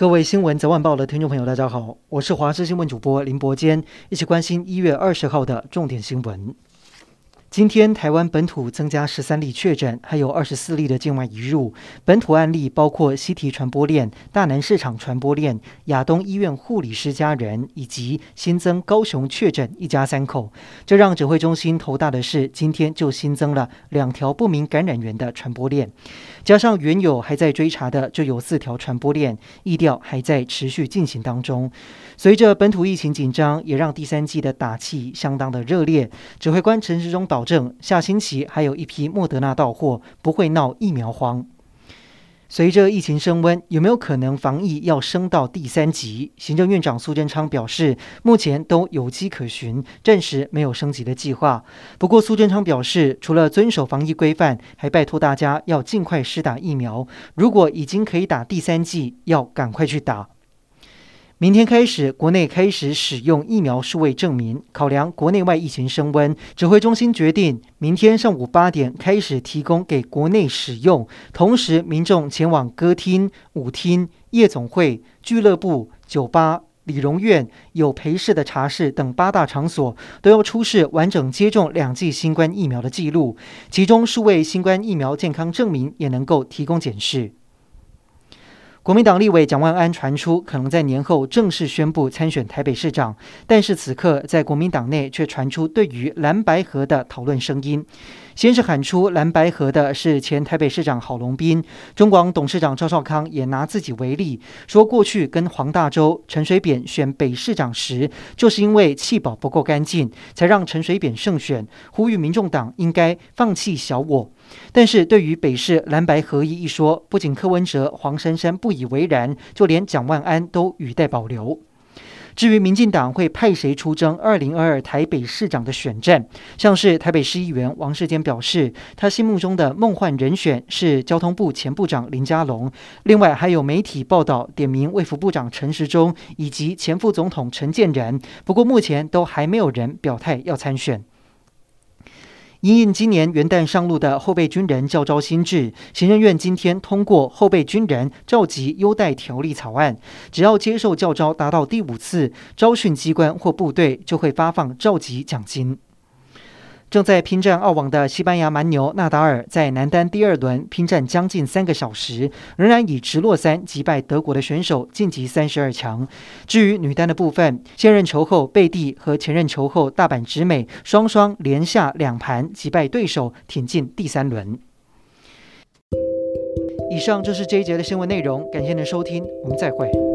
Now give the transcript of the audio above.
各位新闻早晚报的听众朋友，大家好，我是华视新闻主播林伯坚，一起关心一月二十号的重点新闻。今天台湾本土增加十三例确诊，还有二十四例的境外移入。本土案例包括西提传播链、大南市场传播链、亚东医院护理师家人，以及新增高雄确诊一家三口。这让指挥中心头大的是，今天就新增了两条不明感染源的传播链，加上原有还在追查的，就有四条传播链，疫调还在持续进行当中。随着本土疫情紧张，也让第三季的打气相当的热烈。指挥官陈时中导。保证下星期还有一批莫德纳到货，不会闹疫苗荒。随着疫情升温，有没有可能防疫要升到第三级？行政院长苏贞昌表示，目前都有迹可循，暂时没有升级的计划。不过，苏贞昌表示，除了遵守防疫规范，还拜托大家要尽快施打疫苗。如果已经可以打第三剂，要赶快去打。明天开始，国内开始使用疫苗数位证明。考量国内外疫情升温，指挥中心决定明天上午八点开始提供给国内使用。同时，民众前往歌厅、舞厅、夜总会、俱乐部、酒吧、理容院、有陪侍的茶室等八大场所，都要出示完整接种两剂新冠疫苗的记录。其中，数位新冠疫苗健康证明也能够提供检视。国民党立委蒋万安传出可能在年后正式宣布参选台北市长，但是此刻在国民党内却传出对于蓝白合的讨论声音。先是喊出蓝白合的是前台北市长郝龙斌，中广董事长赵少康也拿自己为例，说过去跟黄大洲、陈水扁选北市长时，就是因为弃保不够干净，才让陈水扁胜选，呼吁民众党应该放弃小我。但是对于北市蓝白合一一说，不仅柯文哲、黄珊珊不以以为然，就连蒋万安都语带保留。至于民进党会派谁出征二零二二台北市长的选战，像是台北市议员王世坚表示，他心目中的梦幻人选是交通部前部长林佳龙。另外还有媒体报道点名卫福部长陈时中以及前副总统陈建仁，不过目前都还没有人表态要参选。因应今年元旦上路的后备军人教招新制，行政院今天通过后备军人召集优待条例草案，只要接受教招达到第五次，招训机关或部队就会发放召集奖金。正在拼战澳网的西班牙蛮牛纳达尔，在男单第二轮拼战将近三个小时，仍然以直落三击败德国的选手晋级三十二强。至于女单的部分，现任球后贝蒂和前任球后大阪直美双双连下两盘击败对手，挺进第三轮。以上就是这一节的新闻内容，感谢您的收听，我们再会。